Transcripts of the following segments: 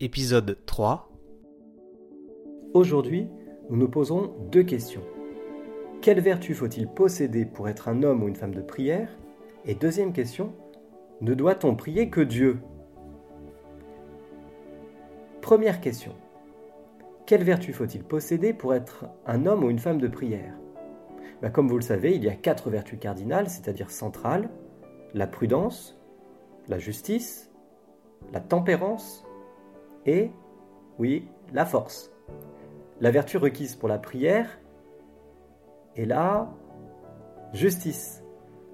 épisode 3. Aujourd'hui, nous nous posons deux questions. Quelle vertu faut-il posséder pour être un homme ou une femme de prière? Et deuxième question, ne doit-on prier que Dieu? Première question. Quelle vertu faut-il posséder pour être un homme ou une femme de prière? Ben, Comme vous le savez, il y a quatre vertus cardinales, c'est-à-dire centrales, la prudence, la justice, la tempérance et, oui, la force. La vertu requise pour la prière est la justice.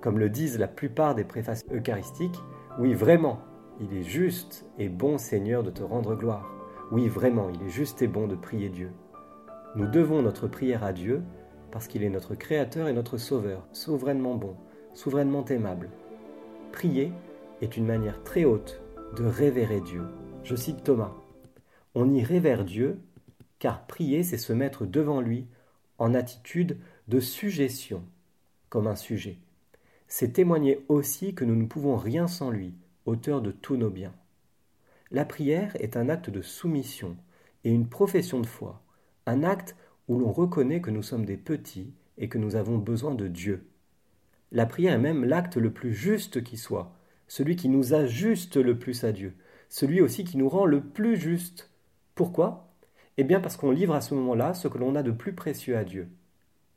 Comme le disent la plupart des préfaces eucharistiques, oui, vraiment, il est juste et bon Seigneur de te rendre gloire. Oui, vraiment, il est juste et bon de prier Dieu. Nous devons notre prière à Dieu parce qu'il est notre Créateur et notre Sauveur, souverainement bon, souverainement aimable. Prier est une manière très haute de révérer Dieu. Je cite Thomas. On irait vers Dieu, car prier, c'est se mettre devant lui en attitude de suggestion, comme un sujet. C'est témoigner aussi que nous ne pouvons rien sans lui, auteur de tous nos biens. La prière est un acte de soumission et une profession de foi, un acte où l'on reconnaît que nous sommes des petits et que nous avons besoin de Dieu. La prière est même l'acte le plus juste qui soit, celui qui nous ajuste le plus à Dieu, celui aussi qui nous rend le plus juste. Pourquoi? Eh bien parce qu'on livre à ce moment-là ce que l'on a de plus précieux à Dieu.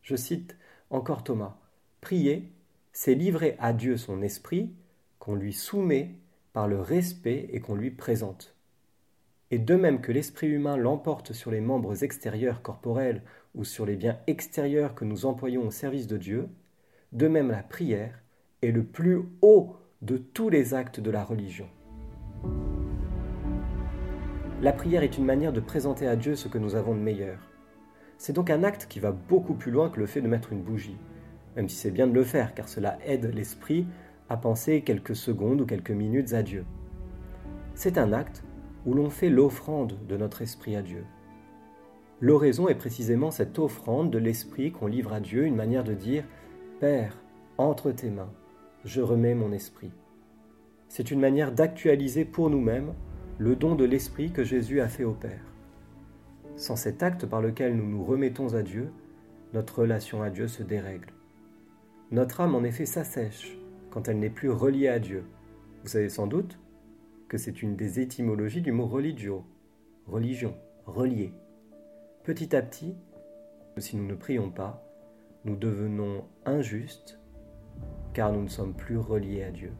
Je cite encore Thomas. Prier, c'est livrer à Dieu son esprit qu'on lui soumet par le respect et qu'on lui présente. Et de même que l'esprit humain l'emporte sur les membres extérieurs corporels ou sur les biens extérieurs que nous employons au service de Dieu, de même la prière est le plus haut de tous les actes de la religion. La prière est une manière de présenter à Dieu ce que nous avons de meilleur. C'est donc un acte qui va beaucoup plus loin que le fait de mettre une bougie, même si c'est bien de le faire, car cela aide l'esprit à penser quelques secondes ou quelques minutes à Dieu. C'est un acte où l'on fait l'offrande de notre esprit à Dieu. L'oraison est précisément cette offrande de l'esprit qu'on livre à Dieu, une manière de dire Père, entre tes mains, je remets mon esprit. C'est une manière d'actualiser pour nous-mêmes le don de l'Esprit que Jésus a fait au Père. Sans cet acte par lequel nous nous remettons à Dieu, notre relation à Dieu se dérègle. Notre âme en effet s'assèche quand elle n'est plus reliée à Dieu. Vous savez sans doute que c'est une des étymologies du mot religio, religion, relié. Petit à petit, si nous ne prions pas, nous devenons injustes car nous ne sommes plus reliés à Dieu.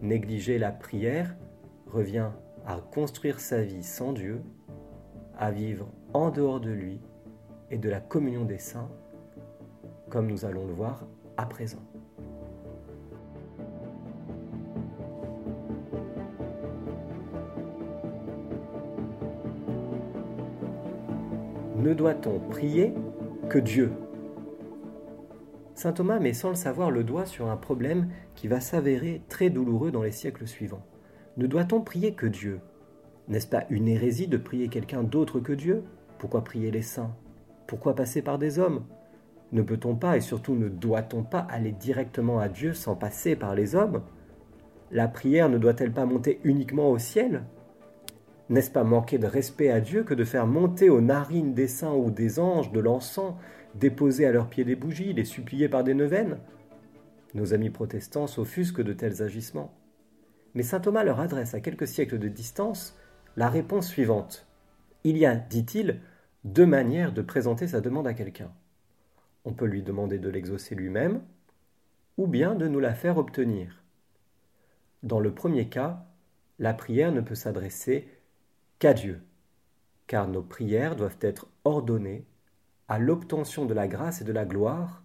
Négliger la prière revient à construire sa vie sans Dieu, à vivre en dehors de lui et de la communion des saints, comme nous allons le voir à présent. Ne doit-on prier que Dieu? Saint Thomas met sans le savoir le doigt sur un problème qui va s'avérer très douloureux dans les siècles suivants. Ne doit-on prier que Dieu? N'est-ce pas une hérésie de prier quelqu'un d'autre que Dieu? Pourquoi prier les saints? Pourquoi passer par des hommes? Ne peut-on pas et surtout ne doit-on pas aller directement à Dieu sans passer par les hommes? La prière ne doit-elle pas monter uniquement au ciel? N'est-ce pas manquer de respect à Dieu que de faire monter aux narines des saints ou des anges de l'encens, déposer à leurs pieds des bougies, les supplier par des neuvaines? Nos amis protestants s'offusquent de tels agissements. Mais saint Thomas leur adresse à quelques siècles de distance la réponse suivante. Il y a, dit-il, deux manières de présenter sa demande à quelqu'un. On peut lui demander de l'exaucer lui-même, ou bien de nous la faire obtenir. Dans le premier cas, la prière ne peut s'adresser qu'à Dieu, car nos prières doivent être ordonnées à l'obtention de la grâce et de la gloire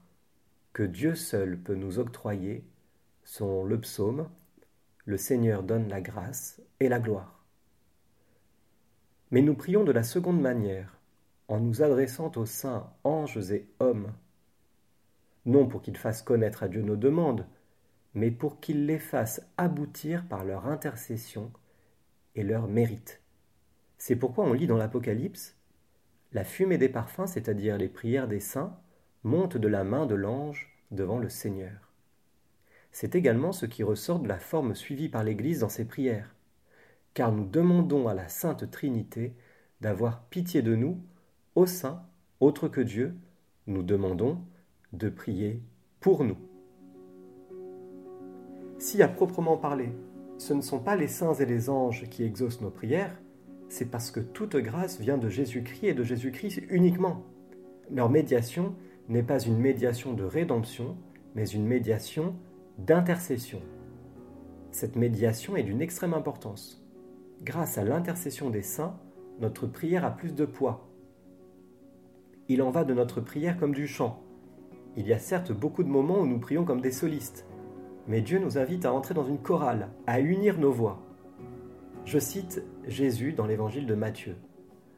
que Dieu seul peut nous octroyer, sont le psaume le Seigneur donne la grâce et la gloire. Mais nous prions de la seconde manière, en nous adressant aux saints anges et hommes, non pour qu'ils fassent connaître à Dieu nos demandes, mais pour qu'ils les fassent aboutir par leur intercession et leur mérite. C'est pourquoi on lit dans l'Apocalypse La fumée des parfums, c'est-à-dire les prières des saints, monte de la main de l'ange devant le Seigneur. C'est également ce qui ressort de la forme suivie par l'Église dans ses prières. car nous demandons à la Sainte Trinité d'avoir pitié de nous, au sein, autre que Dieu, nous demandons de prier pour nous. Si à proprement parler, ce ne sont pas les saints et les anges qui exaucent nos prières, c'est parce que toute grâce vient de Jésus-Christ et de Jésus-Christ uniquement. Leur médiation n'est pas une médiation de rédemption, mais une médiation d'intercession. Cette médiation est d'une extrême importance. Grâce à l'intercession des saints, notre prière a plus de poids. Il en va de notre prière comme du chant. Il y a certes beaucoup de moments où nous prions comme des solistes, mais Dieu nous invite à entrer dans une chorale, à unir nos voix. Je cite Jésus dans l'évangile de Matthieu.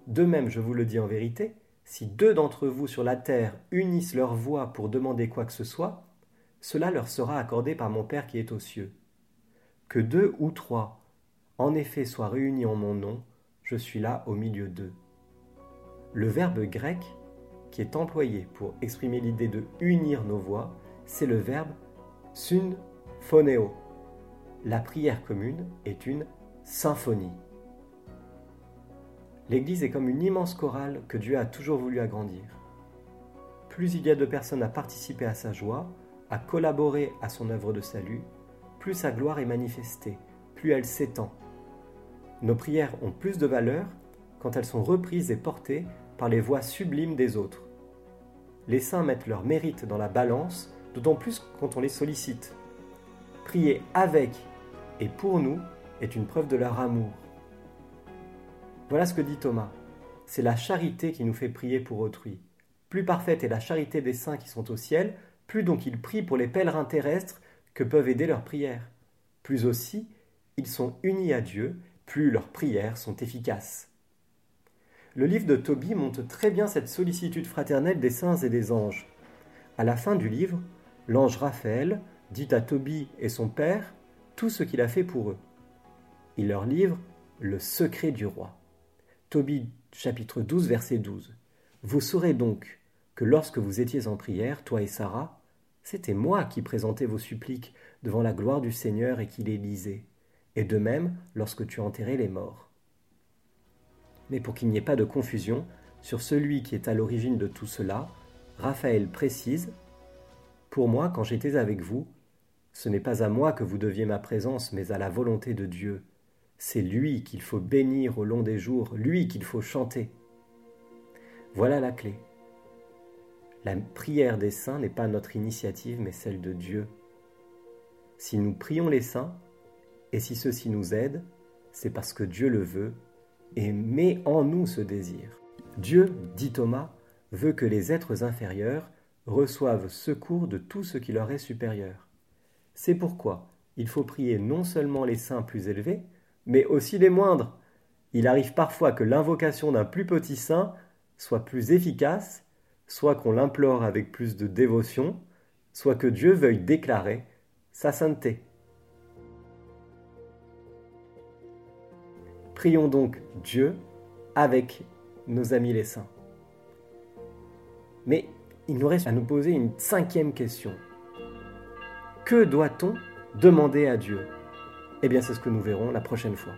De même, je vous le dis en vérité, si deux d'entre vous sur la terre unissent leur voix pour demander quoi que ce soit, cela leur sera accordé par mon Père qui est aux cieux. Que deux ou trois, en effet, soient réunis en mon nom, je suis là au milieu d'eux. Le verbe grec qui est employé pour exprimer l'idée de unir nos voix, c'est le verbe sun phoneo. La prière commune est une symphonie. L'Église est comme une immense chorale que Dieu a toujours voulu agrandir. Plus il y a de personnes à participer à sa joie, à collaborer à son œuvre de salut, plus sa gloire est manifestée, plus elle s'étend. Nos prières ont plus de valeur quand elles sont reprises et portées par les voix sublimes des autres. Les saints mettent leur mérite dans la balance, d'autant plus quand on les sollicite. Prier avec et pour nous est une preuve de leur amour. Voilà ce que dit Thomas. C'est la charité qui nous fait prier pour autrui. Plus parfaite est la charité des saints qui sont au ciel, plus donc ils prient pour les pèlerins terrestres que peuvent aider leurs prières. Plus aussi, ils sont unis à Dieu, plus leurs prières sont efficaces. Le livre de Tobie montre très bien cette sollicitude fraternelle des saints et des anges. À la fin du livre, l'ange Raphaël dit à Tobie et son père tout ce qu'il a fait pour eux. Il leur livre le secret du roi. Tobie chapitre 12 verset 12. Vous saurez donc que lorsque vous étiez en prière, toi et Sarah, c'était moi qui présentais vos suppliques devant la gloire du Seigneur et qui les lisais, et de même lorsque tu enterrais les morts. Mais pour qu'il n'y ait pas de confusion sur celui qui est à l'origine de tout cela, Raphaël précise Pour moi, quand j'étais avec vous, ce n'est pas à moi que vous deviez ma présence, mais à la volonté de Dieu. C'est lui qu'il faut bénir au long des jours, lui qu'il faut chanter. Voilà la clé. La prière des saints n'est pas notre initiative, mais celle de Dieu. Si nous prions les saints, et si ceux-ci nous aident, c'est parce que Dieu le veut et met en nous ce désir. Dieu, dit Thomas, veut que les êtres inférieurs reçoivent secours de tout ce qui leur est supérieur. C'est pourquoi il faut prier non seulement les saints plus élevés, mais aussi les moindres. Il arrive parfois que l'invocation d'un plus petit saint soit plus efficace, soit qu'on l'implore avec plus de dévotion, soit que Dieu veuille déclarer sa sainteté. Prions donc Dieu avec nos amis les saints. Mais il nous reste à nous poser une cinquième question. Que doit-on demander à Dieu? Eh bien, c'est ce que nous verrons la prochaine fois.